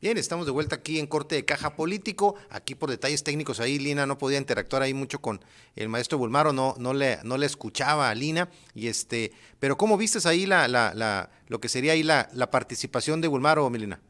Bien, estamos de vuelta aquí en Corte de Caja Político. Aquí por detalles técnicos ahí Lina no podía interactuar ahí mucho con el maestro Bulmaro, no, no le, no le escuchaba a Lina. Y este, pero ¿cómo vistes ahí la, la, la, lo que sería ahí la, la participación de Bulmaro, Milina?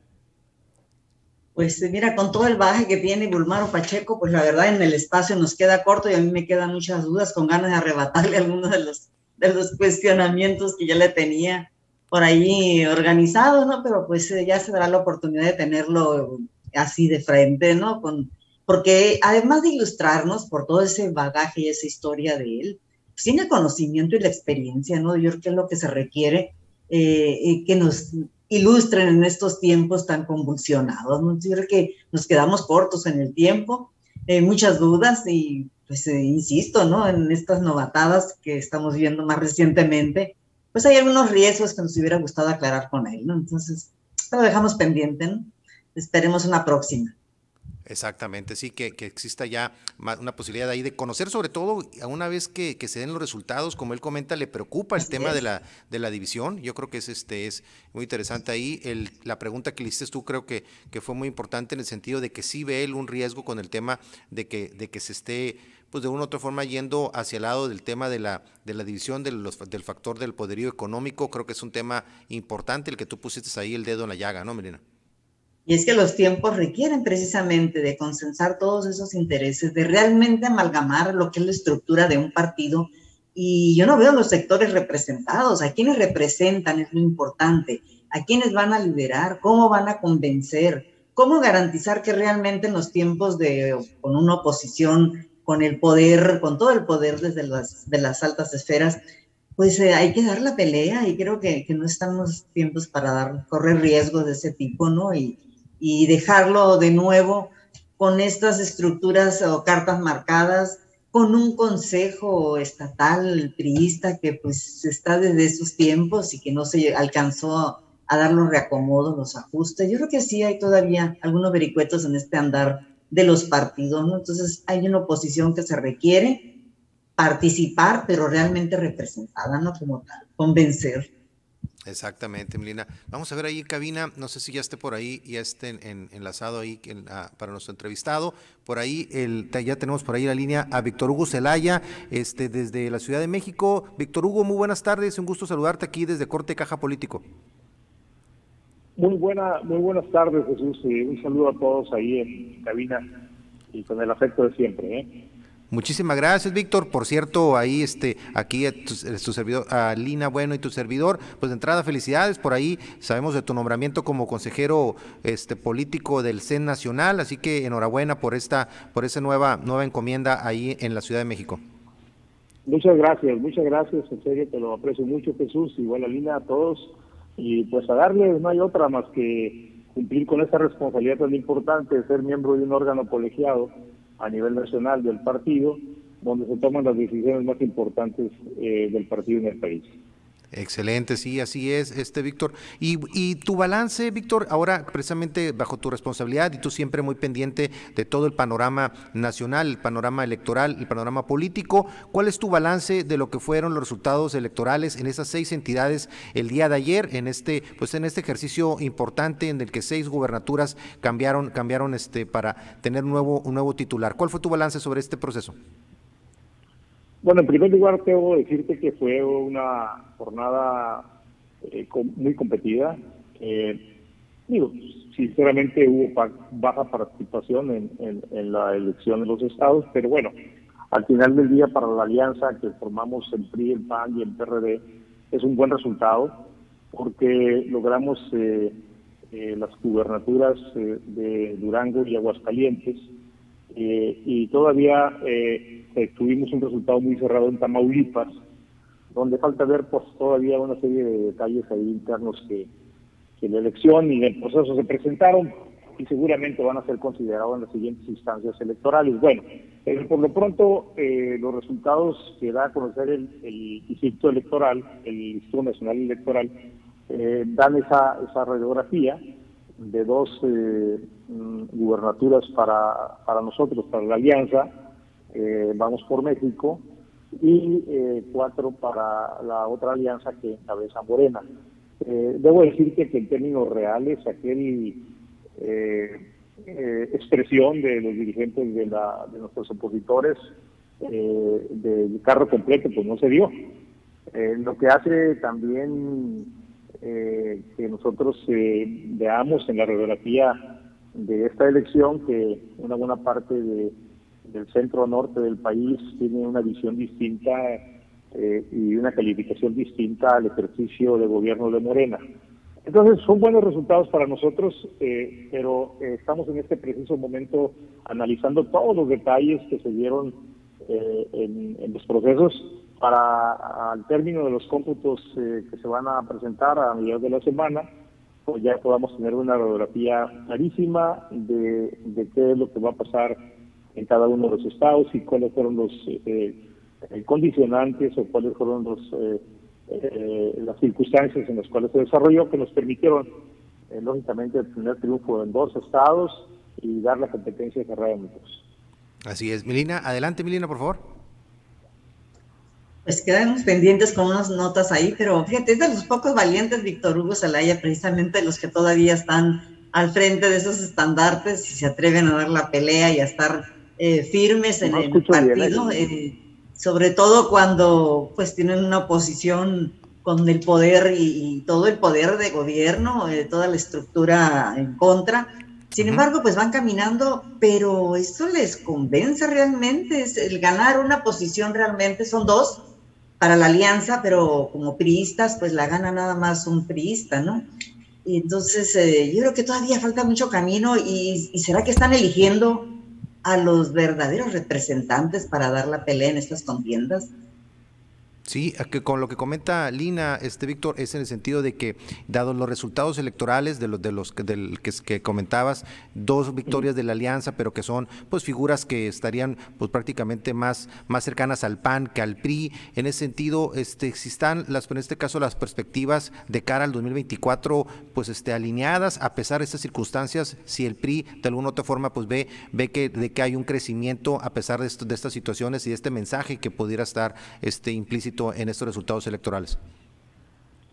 Pues mira, con todo el baje que tiene Bulmaro Pacheco, pues la verdad en el espacio nos queda corto y a mí me quedan muchas dudas con ganas de arrebatarle algunos de los, de los cuestionamientos que ya le tenía por ahí organizado, ¿no? Pero pues eh, ya se dará la oportunidad de tenerlo así de frente, ¿no? Con, porque además de ilustrarnos por todo ese bagaje y esa historia de él, pues tiene el conocimiento y la experiencia, ¿no? Yo creo que es lo que se requiere eh, que nos ilustren en estos tiempos tan convulsionados, ¿no? Yo creo que nos quedamos cortos en el tiempo, eh, muchas dudas y pues insisto, ¿no? En estas novatadas que estamos viendo más recientemente, pues hay algunos riesgos que nos hubiera gustado aclarar con él, ¿no? Entonces, lo dejamos pendiente, ¿no? Esperemos una próxima. Exactamente, sí, que, exista ya una posibilidad ahí de conocer, sobre todo, una vez que, se den los resultados, como él comenta, le preocupa el tema de la, de la división. Yo creo que es, este, es muy interesante ahí. El, la pregunta que le hiciste tú creo que, que fue muy importante en el sentido de que sí ve él un riesgo con el tema de que, de que se esté pues de una u otra forma yendo hacia el lado del tema de la, de la división del factor del poderío económico, creo que es un tema importante el que tú pusiste ahí el dedo en la llaga, ¿no, Melina? Y es que los tiempos requieren precisamente de consensar todos esos intereses, de realmente amalgamar lo que es la estructura de un partido. Y yo no veo los sectores representados, a quienes representan es lo importante, a quienes van a liderar, cómo van a convencer, cómo garantizar que realmente en los tiempos de con una oposición con el poder, con todo el poder desde las, de las altas esferas, pues eh, hay que dar la pelea y creo que, no estamos tiempos para dar, correr riesgos de ese tipo, ¿no? Y, y dejarlo de nuevo con estas estructuras o cartas marcadas, con un consejo estatal priista que pues está desde esos tiempos y que no se alcanzó a dar los reacomodos, los ajustes. Yo creo que sí hay todavía algunos vericuetos en este andar de los partidos, ¿no? Entonces hay una oposición que se requiere participar, pero realmente representada, ¿no? Como tal, convencer. Exactamente, Melina. Vamos a ver ahí en cabina, no sé si ya esté por ahí, ya esté enlazado ahí para nuestro entrevistado. Por ahí el, ya tenemos por ahí la línea a Víctor Hugo Celaya, este, desde la Ciudad de México. Víctor Hugo, muy buenas tardes, un gusto saludarte aquí desde Corte Caja Político. Muy buena, muy buenas tardes, Jesús. un saludo a todos ahí en cabina y con el afecto de siempre. ¿eh? Muchísimas gracias, Víctor. Por cierto, ahí este, aquí tu, servidor, a Lina Bueno y tu servidor, pues de entrada felicidades por ahí. Sabemos de tu nombramiento como consejero este político del CEN Nacional, así que enhorabuena por esta, por esa nueva, nueva encomienda ahí en la Ciudad de México. Muchas gracias, muchas gracias, en serio te lo aprecio mucho, Jesús, igual a Lina, a todos y pues a darle no hay otra más que cumplir con esa responsabilidad tan importante de ser miembro de un órgano colegiado a nivel nacional del partido, donde se toman las decisiones más importantes eh, del partido en el país. Excelente, sí, así es, este Víctor. Y, y, tu balance, Víctor, ahora precisamente bajo tu responsabilidad y tú siempre muy pendiente de todo el panorama nacional, el panorama electoral, el panorama político, ¿cuál es tu balance de lo que fueron los resultados electorales en esas seis entidades el día de ayer, en este, pues en este ejercicio importante en el que seis gubernaturas cambiaron, cambiaron este para tener un nuevo, un nuevo titular? ¿Cuál fue tu balance sobre este proceso? Bueno, en primer lugar, que decirte que fue una jornada eh, muy competida. Eh, digo, sinceramente hubo baja participación en, en, la elección de los estados, pero bueno, al final del día para la alianza que formamos el PRI, el PAN y el PRD es un buen resultado porque logramos eh, las gubernaturas de Durango y Aguascalientes y todavía eh, tuvimos un resultado muy cerrado en Tamaulipas, donde falta ver pues todavía una serie de detalles ahí internos que, que la elección y el proceso se presentaron y seguramente van a ser considerados en las siguientes instancias electorales. Bueno, por lo pronto eh, los resultados que da a conocer el, Instituto Electoral, el Instituto Nacional Electoral, eh, dan esa, esa radiografía de dos mm, gubernaturas para, para nosotros, para la Alianza, eh, Vamos por México, y eh, cuatro para la otra alianza que encabeza Morena. Eh, debo decirte que en términos reales aquel expresión de los dirigentes de, la, de nuestros opositores eh, del carro completo, pues no se dio. Eh, lo que hace también eh, que nosotros veamos en la radiografía de esta elección que una buena parte de, del centro norte del país tiene una visión distinta y una calificación distinta al ejercicio de gobierno de Morena. Entonces son buenos resultados para nosotros, pero estamos en este preciso momento analizando todos los detalles que se dieron eh, en, los procesos para al término de los cómputos eh, que se van a presentar a mediados de la semana, pues ya podamos tener una radiografía clarísima de, qué es lo que va a pasar en cada uno de los estados y cuáles fueron los eh, condicionantes o cuáles fueron los las circunstancias en las cuales se desarrolló que nos permitieron lógicamente tener triunfo en dos estados y dar la competencia que dos. Así es. Milina, adelante Milina, por favor. Pues quedamos pendientes con unas notas ahí, pero fíjate, es de los pocos valientes, Víctor Hugo Salaya, precisamente los que todavía están al frente de esos estandartes y se atreven a dar la pelea y a estar eh, firmes en el partido, ¿eh? Eh, sobre todo cuando pues tienen una oposición con el poder y, y todo el poder de gobierno, toda la estructura en contra, sin embargo, pues van caminando, pero ¿eso les convence realmente? ¿Es el ganar una posición realmente? Son dos para la alianza, pero como priistas, pues la gana nada más un priista, ¿no? Y entonces eh, yo creo que todavía falta mucho camino y, y será que están eligiendo a los verdaderos representantes para dar la pelea en estas contiendas. Sí, que con lo que comenta Lina, este Víctor, es en el sentido de que, dados los resultados electorales de los de los del, que, que, comentabas, dos victorias de la alianza, pero que son pues figuras que estarían pues prácticamente más, más cercanas al PAN que al PRI. En ese sentido, este, existan las, en este caso, las perspectivas de cara al 2024, pues este, alineadas, a pesar de estas circunstancias, si el PRI de alguna u otra forma pues ve, ve que, de que hay un crecimiento a pesar de, esto, de estas situaciones y de este mensaje que pudiera estar este implícito en estos resultados electorales?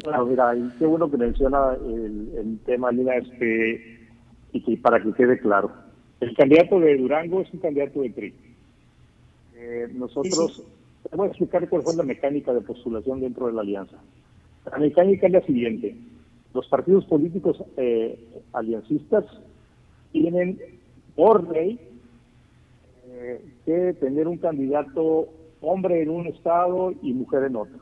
Claro, mira, qué bueno que menciona el, tema, Lina, este, y que para que quede claro. El candidato de Durango es un candidato de PRI. Eh, nosotros, voy a explicar cuál fue la mecánica de postulación dentro de la alianza. La mecánica es la siguiente. Los partidos políticos eh, aliancistas tienen por ley eh, que tener un candidato hombre en un estado y mujer en otro.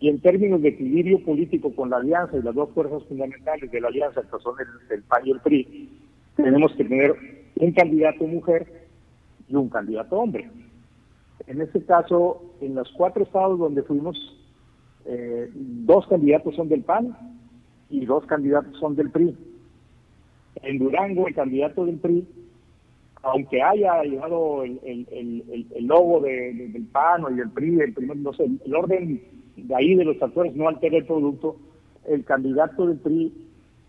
Y en términos de equilibrio político con la alianza y las dos fuerzas fundamentales de la alianza, que son el, PAN y el PRI, tenemos que tener un candidato mujer y un candidato hombre. En este caso, en los cuatro estados donde fuimos, eh, dos candidatos son del PAN y dos candidatos son del PRI. En Durango, el candidato del PRI aunque haya llevado el, el, el, logo del PAN y del PRI, el, primer, no sé, el orden de ahí de los actores no altera el producto, el candidato del PRI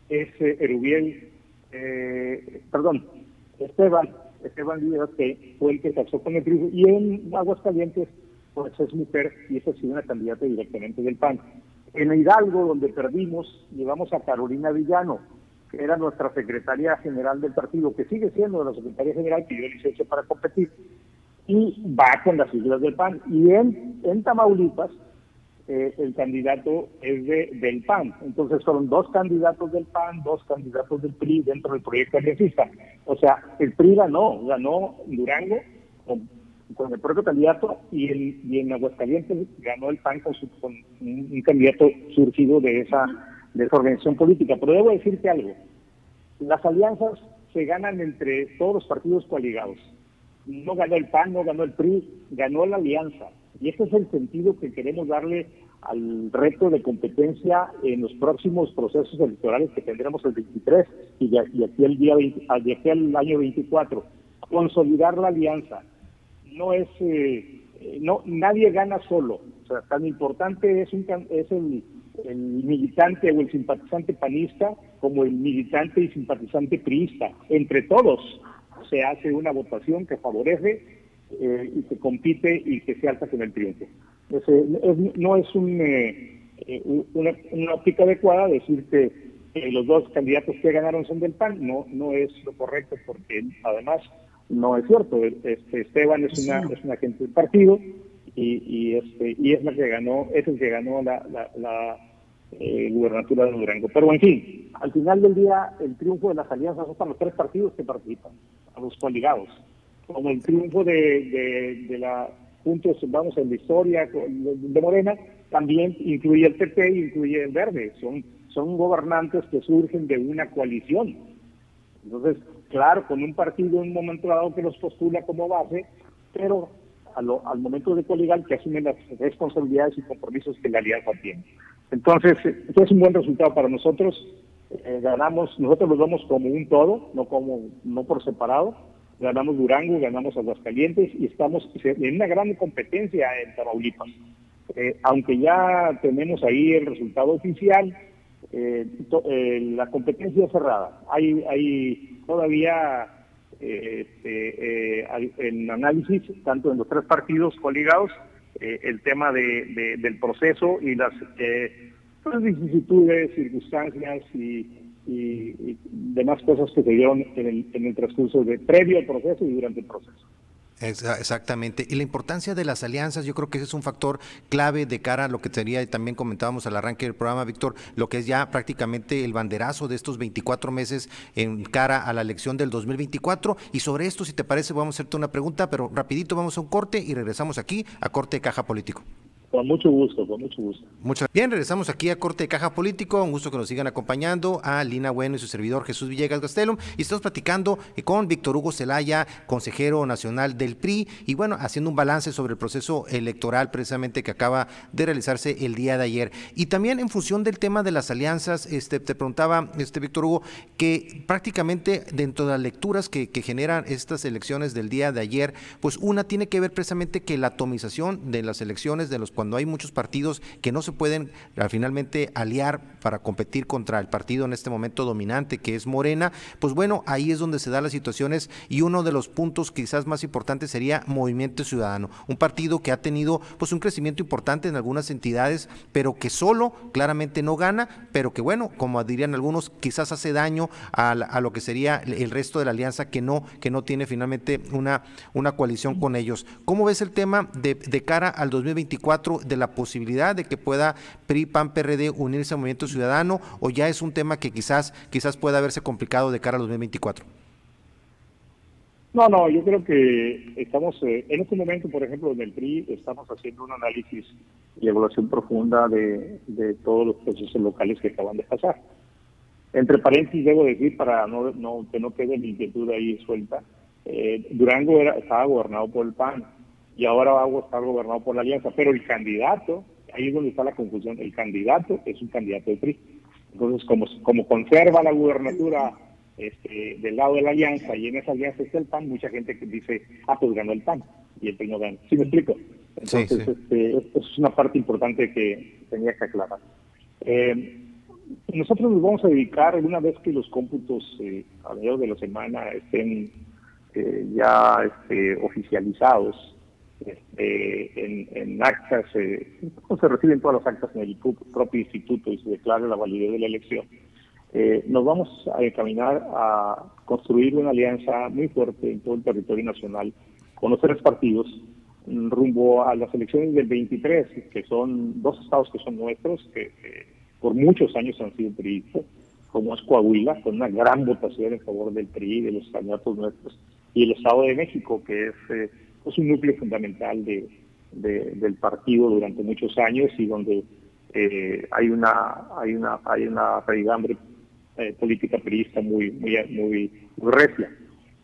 es eh, Erubiel, eh, perdón, Esteban, Esteban Díaz, que fue el que casó con el PRI, y en Aguascalientes, pues es mujer y esa ha una candidata directamente del PAN. En Hidalgo, donde perdimos, llevamos a Carolina Villano, que era nuestra secretaria general del partido, que sigue siendo la secretaria general, pidió licencia para competir, y va con las siglas del PAN. Y en, en Tamaulipas, eh, el candidato es de, del PAN. Entonces fueron dos candidatos del PAN, dos candidatos del PRI dentro del proyecto aliancista. O sea, el PRI ganó, ganó Durango con, el propio candidato y, el, y en Aguascalientes ganó el PAN con, con un candidato surgido de esa de organización política. Pero debo decirte algo, las alianzas se ganan entre todos los partidos coaligados. No ganó el PAN, no ganó el PRI, ganó la alianza. Y ese es el sentido que queremos darle al reto de competencia en los próximos procesos electorales que tendremos el 23 y de, aquí el día de aquí al año 24. Consolidar la alianza. No es, eh, no, nadie gana solo. O sea, tan importante es, un, es el, el militante o el simpatizante panista como el militante y simpatizante priista. Entre todos se hace una votación que favorece eh, y que compite y que se alza con el triunfo. no es un, eh, eh, una, óptica adecuada decir que los dos candidatos que ganaron son del PAN, no, no es lo correcto porque además no es cierto. Este, Esteban es una, es un agente del partido y, y, este, y es la que ganó, es el que ganó la, la, eh, gubernatura de Durango. Pero en fin, al final del día, el triunfo de las alianzas son para los tres partidos que participan, a los coligados. Como el triunfo de, de, la Juntos Vamos en la Historia de Morena, también incluye el PP incluye el Verde. Son, son gobernantes que surgen de una coalición. Entonces, claro, con un partido en un momento dado que los postula como base, pero al momento de coligar que asumen las responsabilidades y compromisos que la alianza tiene. Entonces, esto es un buen resultado para nosotros. Eh, ganamos, nosotros los vemos como un todo, no como no por separado. Ganamos Durango, ganamos Aguascalientes y estamos en una gran competencia en Tamaulipas. Eh, aunque ya tenemos ahí el resultado oficial, eh, la competencia cerrada. Hay, hay todavía en análisis, tanto en los tres partidos coligados, eh, el tema de, del proceso y las eh, pues, vicisitudes, circunstancias y, demás cosas que se dieron en el, en el transcurso de previo al proceso y durante el proceso. Exactamente. Y la importancia de las alianzas, yo creo que ese es un factor clave de cara a lo que sería, y también comentábamos al arranque del programa, Víctor, lo que es ya prácticamente el banderazo de estos 24 meses en cara a la elección del 2024. Y sobre esto, si te parece, vamos a hacerte una pregunta, pero rapidito vamos a un corte y regresamos aquí a Corte de Caja Político. Con mucho gusto, con mucho gusto. Muchas bien, regresamos aquí a Corte de Caja Político. Un gusto que nos sigan acompañando a Lina Bueno y su servidor Jesús Villegas Gastelum. Y estamos platicando con Víctor Hugo Zelaya, consejero nacional del PRI, y bueno, haciendo un balance sobre el proceso electoral precisamente que acaba de realizarse el día de ayer. Y también en función del tema de las alianzas, este, te preguntaba, este Víctor Hugo, que prácticamente dentro de las lecturas que generan estas elecciones del día de ayer, pues una tiene que ver precisamente que la atomización de las elecciones de los cuando hay muchos partidos que no se pueden finalmente aliar para competir contra el partido en este momento dominante que es Morena, pues bueno, ahí es donde se dan las situaciones y uno de los puntos quizás más importantes sería Movimiento Ciudadano, un partido que ha tenido pues un crecimiento importante en algunas entidades, pero que solo claramente no gana, pero que bueno, como dirían algunos, quizás hace daño a, lo que sería el resto de la alianza que no, que no tiene finalmente una, una coalición con ellos. ¿Cómo ves el tema de cara al 2024 de la posibilidad de que pueda PRI, PAN, PRD unirse al Movimiento Ciudadano o ya es un tema que quizás, quizás pueda verse complicado de cara al 2024? No, no, yo creo que estamos, eh, en este momento, por ejemplo, en el PRI, estamos haciendo un análisis y evaluación profunda de, todos los procesos locales que acaban de pasar. Entre paréntesis, debo decir, para no, no que no quede mi inquietud ahí suelta, eh, Durango era, estaba gobernado por el PAN, y ahora va a estar gobernado por la alianza, pero el candidato, ahí es donde está la confusión, el candidato es un candidato de PRI. Entonces, como, como conserva la gubernatura este, del lado de la alianza y en esa alianza está el PAN, mucha gente dice, ah, pues ganó el PAN y el PRI no gana. ¿Sí me explico? Entonces, Este, esto es una parte importante que tenía que aclarar. Eh, nosotros nos vamos a dedicar, una vez que los cómputos eh, a mediados de la semana estén eh, ya este, oficializados, este, en, actas, eh, se reciben todas las actas en el propio instituto y se declara la validez de la elección, eh, nos vamos a encaminar a construir una alianza muy fuerte en todo el territorio nacional con los tres partidos mm, rumbo a las elecciones del 23, que son dos estados que son nuestros, que, por muchos años han sido PRI, como es Coahuila, con una gran votación en favor del PRI, de los candidatos nuestros, y el Estado de México, que es eh, es un núcleo fundamental de, del partido durante muchos años y donde eh, hay una hay una hay una raigambre eh, política periodista muy muy muy.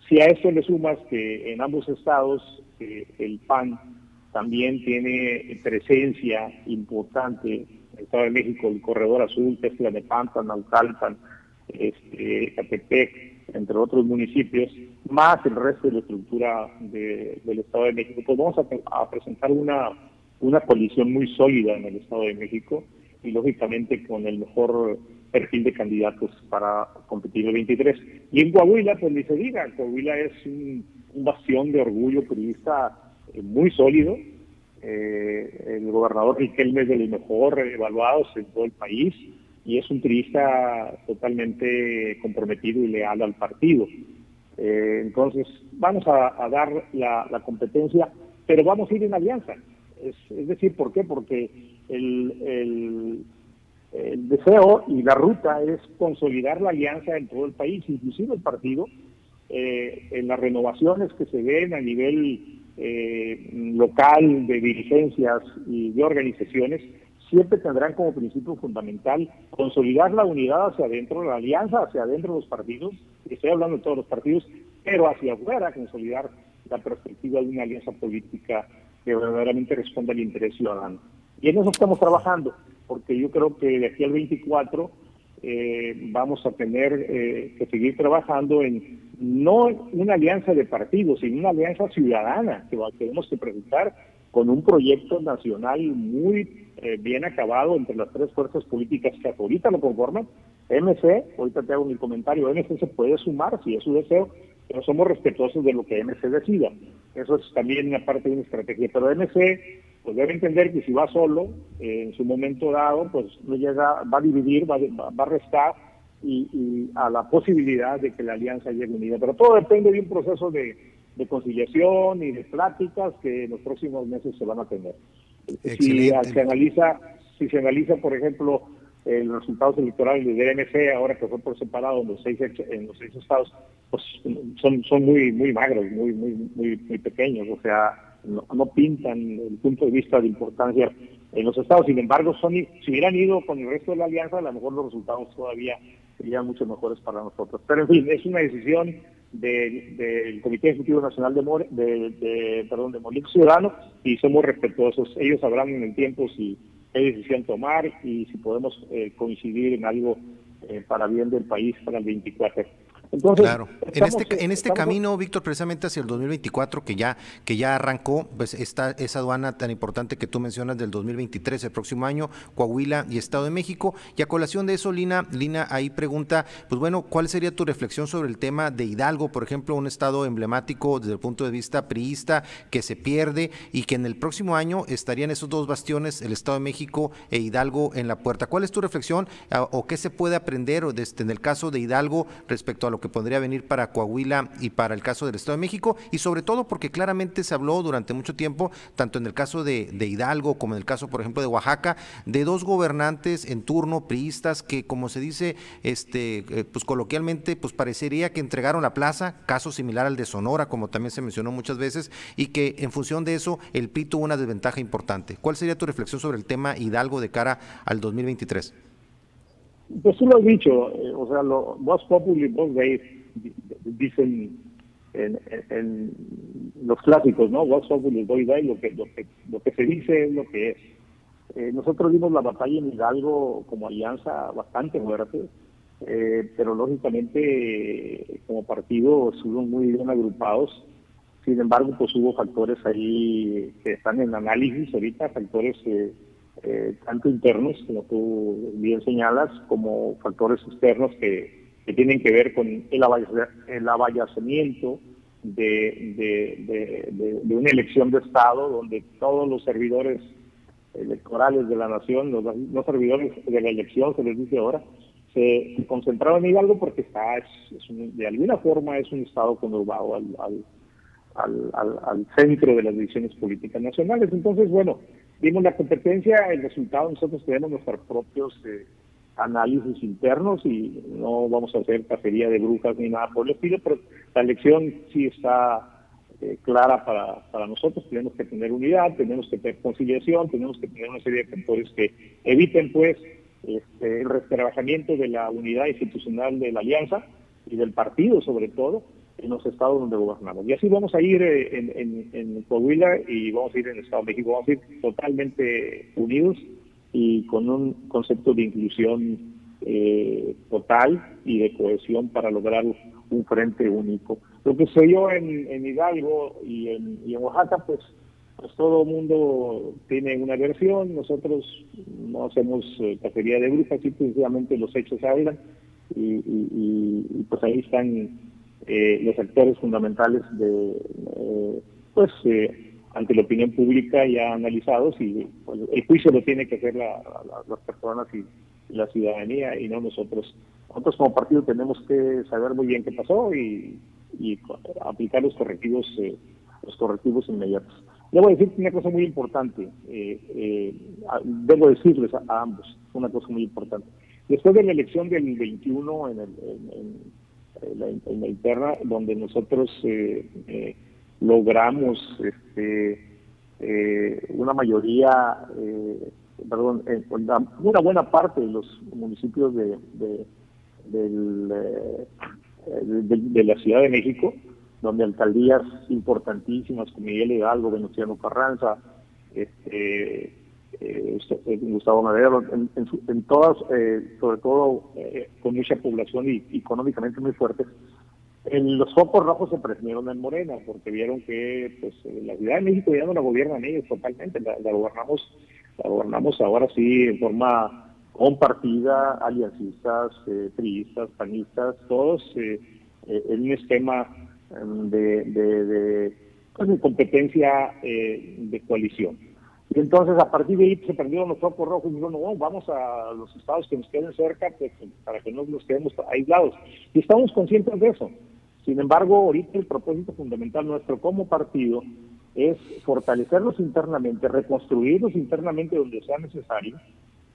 Si a eso le sumas que en ambos estados eh, el PAN también tiene presencia importante en el Estado de México, el corredor azul, Tesla de Pampa, Naucalpan, este, Catepec, entre otros municipios, más el resto de la estructura del Estado de México, pues vamos a, presentar una, una coalición muy sólida en el Estado de México y lógicamente con el mejor perfil de candidatos para competir el 23. Y en Coahuila, pues ni se diga, Coahuila es un, bastión de orgullo periodista eh, muy sólido. Eh, el gobernador Riquelme es de los mejor evaluados en todo el país y es un trista totalmente comprometido y leal al partido. Eh, entonces, vamos a, dar la, competencia, pero vamos a ir en alianza. Es, decir, ¿por qué? Porque el, deseo y la ruta es consolidar la alianza en todo el país, inclusive el partido, eh, en las renovaciones que se ven a nivel eh, local de dirigencias y de organizaciones, siempre tendrán como principio fundamental consolidar la unidad hacia adentro, la alianza hacia adentro de los partidos, estoy hablando de todos los partidos, pero hacia afuera consolidar la perspectiva de una alianza política que verdaderamente responda al interés ciudadano. Y en eso estamos trabajando, porque yo creo que de aquí al 24 eh, vamos a tener eh, que seguir trabajando en no una alianza de partidos, sino una alianza ciudadana que tenemos que presentar con un proyecto nacional muy eh, bien acabado entre las tres fuerzas políticas que ahorita lo conforman. MC, ahorita te hago mi comentario, MC se puede sumar si es su deseo, pero somos respetuosos de lo que MC decida. Eso es también una parte de una estrategia. Pero MC pues debe entender que si va solo, eh, en su momento dado, pues no llega, va a dividir, va, va a restar y, a la posibilidad de que la alianza llegue unida. Pero todo depende de un proceso de, de conciliación y de pláticas que en los próximos meses se van a tener. Si se analiza, si se analiza, por ejemplo, los resultados electorales de DNC, ahora que fue por separado en los seis en los seis estados, pues son son muy muy magros, muy muy muy muy pequeños, o sea, no, no pintan el punto de vista de importancia en los estados. Sin embargo, son si hubieran ido con el resto de la alianza, a lo mejor los resultados todavía serían mucho mejores para nosotros. Pero en fin, es una decisión del Comité Ejecutivo Nacional de, de, perdón, de Movimiento Ciudadano y somos respetuosos. Ellos sabrán en el tiempo si qué decisión tomar y si podemos eh, coincidir en algo eh, para bien del país para el 24 claro. En este, en este camino, Víctor, precisamente hacia el 2024, que ya, que ya arrancó, pues está esa aduana tan importante que tú mencionas del 2023, el próximo año, Coahuila y Estado de México. Y a colación de eso, Lina, Lina ahí pregunta, pues bueno, ¿cuál sería tu reflexión sobre el tema de Hidalgo, por ejemplo, un estado emblemático desde el punto de vista priista que se pierde y que en el próximo año estarían esos dos bastiones, el Estado de México e Hidalgo en la puerta? ¿Cuál es tu reflexión o qué se puede aprender este, en el caso de Hidalgo respecto a lo que podría venir para Coahuila y para el caso del Estado de México, y sobre todo porque claramente se habló durante mucho tiempo, tanto en el caso de, Hidalgo como en el caso, por ejemplo, de Oaxaca, de dos gobernantes en turno, priistas, que como se dice, este, eh, pues coloquialmente, pues parecería que entregaron la plaza, caso similar al de Sonora, como también se mencionó muchas veces, y que en función de eso el PRI tuvo una desventaja importante. ¿Cuál sería tu reflexión sobre el tema Hidalgo de cara al 2023? Pues tú lo has dicho, eh, o sea, lo, Voz Populi, Voz Dei, dicen en, los clásicos, ¿no? Voz Populi, Voz Dei, lo que, lo, que, lo que se dice es lo que es. Eh, nosotros dimos la batalla en Hidalgo como alianza bastante fuerte, eh, pero lógicamente como partido estuvimos muy bien agrupados. Sin embargo, pues hubo factores ahí que están en análisis ahorita, factores eh, tanto internos, como tú bien señalas, como factores externos que, tienen que ver con el, el avallacimiento de, de, una elección de Estado donde todos los servidores electorales de la nación, los, servidores de la elección, se les dice ahora, se, concentraron en algo porque está, es, de alguna forma es un Estado conurbado al, al, al, centro de las decisiones políticas nacionales. Entonces, bueno, Vimos la competencia, el resultado, nosotros tenemos nuestros propios eh, análisis internos y no vamos a hacer cacería de brujas ni nada por el estilo, pero la elección sí está eh, clara para, nosotros. Tenemos que tener unidad, tenemos que tener conciliación, tenemos que tener una serie de factores que eviten, pues, este, el retrabajamiento de la unidad institucional de la alianza y del partido, sobre todo, en los estados donde gobernamos. Y así vamos a ir eh, en, en, Coahuila y vamos a ir en el Estado de México, vamos a ir totalmente unidos y con un concepto de inclusión eh, total y de cohesión para lograr un frente único. Lo que se dio en, Hidalgo y en, en Oaxaca, pues, pues todo el mundo tiene una versión, nosotros no hacemos eh, cacería de brujas, simplemente los hechos hablan y pues ahí están eh, los actores fundamentales de, eh, pues, eh, ante la opinión pública ya analizados y pues, el juicio lo tiene que hacer las personas y, la ciudadanía y no nosotros. Nosotros como partido tenemos que saber muy bien qué pasó y, aplicar los correctivos, eh, los correctivos inmediatos. Debo decir una cosa muy importante, eh, debo decirles a, ambos una cosa muy importante. Después de la elección del 21 en, en, la, interna, donde nosotros eh, logramos este, una mayoría, perdón, una buena parte de los municipios de, de la Ciudad de México, donde alcaldías importantísimas como Miguel Hidalgo, Venustiano Carranza, este, eh, este Gustavo Madero, en, todas, eh, sobre todo eh, con mucha población y, económicamente muy fuertes, en los focos rojos se prendieron en Morena, porque vieron que pues, la Ciudad de México ya no la gobiernan ellos totalmente, la, gobernamos la gobernamos ahora sí en forma compartida, aliancistas, eh, panistas, todos en un esquema de, de, de, pues, competencia eh, de coalición. Y entonces a partir de ahí se prendieron los focos rojos y dijeron, no, vamos a los estados que nos queden cerca para que no nos quedemos aislados. Y estamos conscientes de eso. Sin embargo, ahorita el propósito fundamental nuestro como partido es fortalecerlos internamente, reconstruirlos internamente donde sea necesario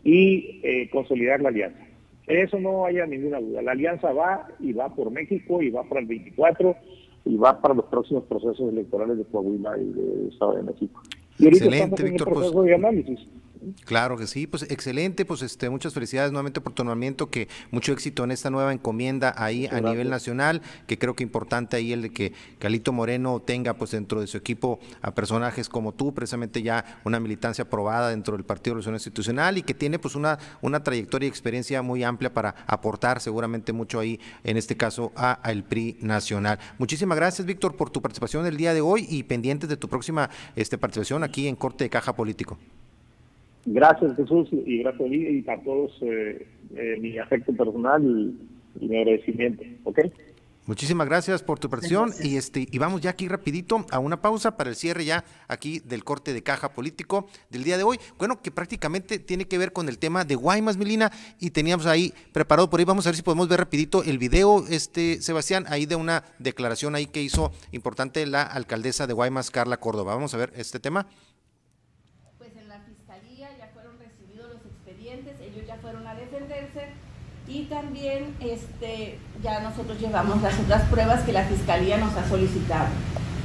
y eh, consolidar la alianza. Eso no haya ninguna duda. La alianza va y va por México y va para el 24 y va para los próximos procesos electorales de Coahuila y de Estado de México. Y Excelente, Víctor. Pues, de análisis. Claro que sí, pues excelente, pues este muchas felicidades nuevamente por tu nombramiento, que mucho éxito en esta nueva encomienda ahí a nivel nacional, que creo que importante ahí el de que Calito Moreno tenga pues dentro de su equipo a personajes como tú, precisamente ya una militancia aprobada dentro del Partido de Revolución Institucional y que tiene pues una, una trayectoria y experiencia muy amplia para aportar seguramente mucho ahí, en este caso, a, el PRI nacional. Muchísimas gracias, Víctor, por tu participación el día de hoy y pendientes de tu próxima este, participación aquí en Corte de Caja Político. Gracias Jesús y gracias a y para todos eh, eh, mi afecto personal y, mi agradecimiento. ¿Ok? Muchísimas gracias por tu participación y este y vamos ya aquí rapidito a una pausa para el cierre ya aquí del corte de caja político del día de hoy. Bueno, que prácticamente tiene que ver con el tema de Guaymas, Milina, y teníamos ahí preparado por ahí, vamos a ver si podemos ver rapidito el video, este Sebastián, ahí de una declaración ahí que hizo importante la alcaldesa de Guaymas, Carla Córdoba. Vamos a ver este tema. Y también este, ya nosotros llevamos las otras pruebas que la Fiscalía nos ha solicitado.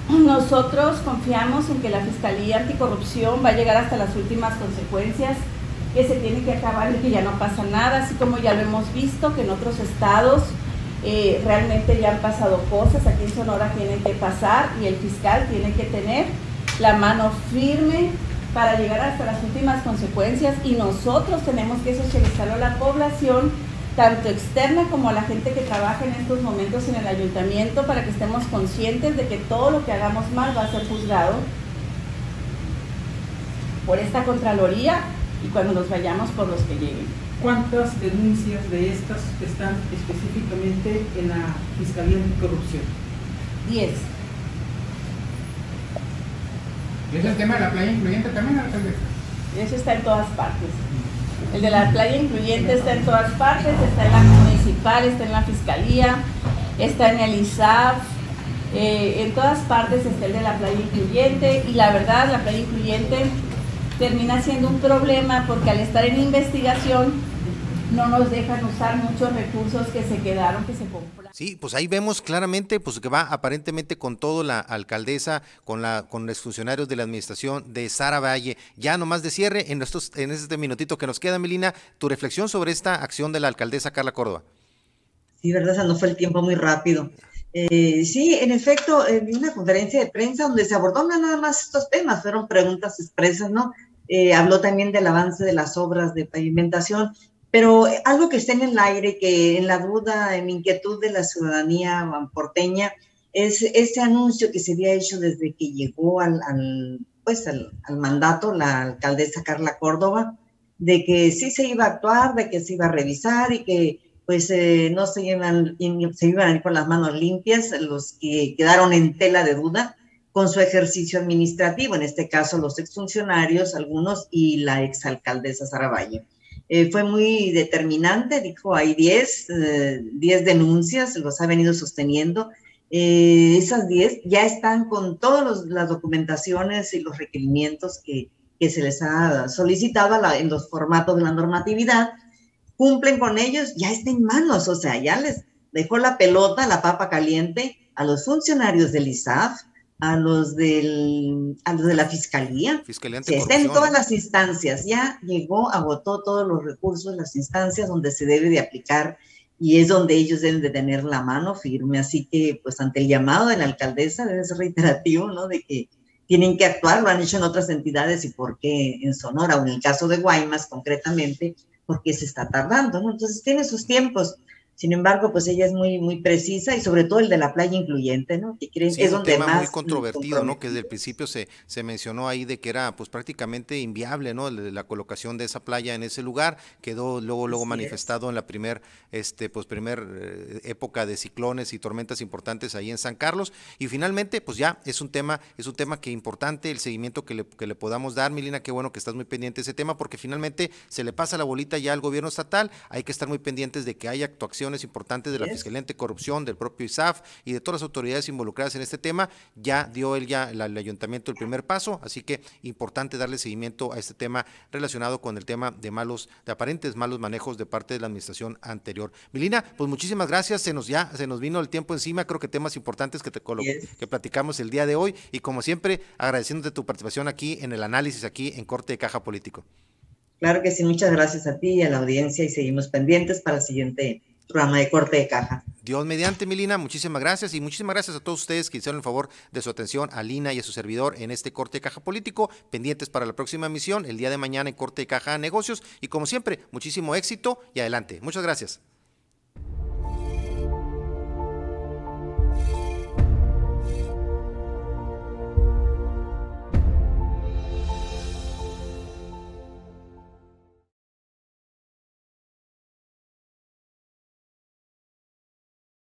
Nosotros confiamos en que la Fiscalía Anticorrupción va a llegar hasta las últimas consecuencias, que se tiene que acabar y que ya no pasa nada, así como ya lo hemos visto que en otros estados eh, realmente ya han pasado cosas, aquí en Sonora tienen que pasar y el fiscal tiene que tener la mano firme para llegar hasta las últimas consecuencias y nosotros tenemos que socializarlo a la población tanto externa como a la gente que trabaja en estos momentos en el ayuntamiento para que estemos conscientes de que todo lo que hagamos mal va a ser juzgado por esta Contraloría y cuando nos vayamos por los que lleguen. ¿Cuántas denuncias de estas están específicamente en la Fiscalía de Corrupción? Diez. ¿Y es el tema de la playa incluyente también, alcalde? Eso está en todas partes. El de la playa incluyente está en todas partes, está en la municipal, está en la fiscalía, está en el ISAF, eh, en todas partes está el de la playa incluyente y la verdad la playa incluyente termina siendo un problema porque al estar en investigación no nos dejan usar muchos recursos que se quedaron, que se compraron. Sí, pues ahí vemos claramente pues que va aparentemente con todo la alcaldesa, con la con los funcionarios de la administración de Sara Valle. Ya nomás de cierre en estos en este minutito que nos queda, Melina, tu reflexión sobre esta acción de la alcaldesa Carla Córdoba. Sí, verdad, nos fue el tiempo muy rápido. Eh, sí, en efecto, en una conferencia de prensa donde se abordó nada más estos temas, fueron preguntas expresas, ¿no? Eh, habló también del avance de las obras de pavimentación pero algo que está en el aire, que en la duda, en inquietud de la ciudadanía porteña, es este anuncio que se había hecho desde que llegó al, pues al, mandato la alcaldesa Carla Córdoba, de que sí se iba a actuar, de que se iba a revisar y que pues eh, no se iban, se iban a ir con las manos limpias los que quedaron en tela de duda con su ejercicio administrativo, en este caso los exfuncionarios, algunos, y la exalcaldesa Sara Valle. Eh, fue muy determinante, dijo, hay 10, 10 denuncias, los ha venido sosteniendo. esas 10 ya están con todas las documentaciones y los requerimientos que, que se les ha solicitado en los formatos de la normatividad, cumplen con ellos, ya está en manos, o sea, ya les dejó la pelota, la papa caliente a los funcionarios del ISAF, a los, del, a los de la Fiscalía. Fiscalía Se está en todas las instancias, ya llegó, agotó todos los recursos, las instancias donde se debe de aplicar y es donde ellos deben de tener la mano firme. Así que, pues, ante el llamado de la alcaldesa, debe ser reiterativo, ¿no? De que tienen que actuar, lo han hecho en otras entidades y por qué en Sonora o en el caso de Guaymas concretamente, por qué se está tardando, ¿no? Entonces tiene sus tiempos. Sin embargo, pues ella es muy, muy precisa y sobre todo el de la playa incluyente, ¿no? Que creen, es, un tema muy controvertido, ¿no? Que desde el principio se, se mencionó ahí de que era pues prácticamente inviable, ¿no? La, colocación de esa playa en ese lugar quedó luego luego manifestado en la primer este pues primer eh, época de ciclones y tormentas importantes ahí en San Carlos y finalmente pues ya es un tema es un tema que importante el seguimiento que le, que le podamos dar, Milina, qué bueno que estás muy pendiente de ese tema porque finalmente se le pasa la bolita ya al gobierno estatal, hay que estar muy pendientes de que haya actuación importantes de la Fiscalía Corrupción, del propio ISAF y de todas las autoridades involucradas en este tema. Ya dio él ya el, ayuntamiento el primer paso, así que importante darle seguimiento a este tema relacionado con el tema de malos, de aparentes malos manejos de parte de la administración anterior. Milina, pues muchísimas gracias, se nos ya, se nos vino el tiempo encima, creo que temas importantes que te que platicamos el día de hoy y como siempre agradeciéndote tu participación aquí en el análisis aquí en Corte de Caja Político. Claro que sí, muchas gracias a ti y a la audiencia y seguimos pendientes para el siguiente programa de corte de caja. Dios mediante, Milina, muchísimas gracias y muchísimas gracias a todos ustedes que hicieron el favor de su atención a Lina y a su servidor en este corte de caja político, pendientes para la próxima emisión, el día de mañana en corte de caja negocios y como siempre, muchísimo éxito y adelante. Muchas gracias.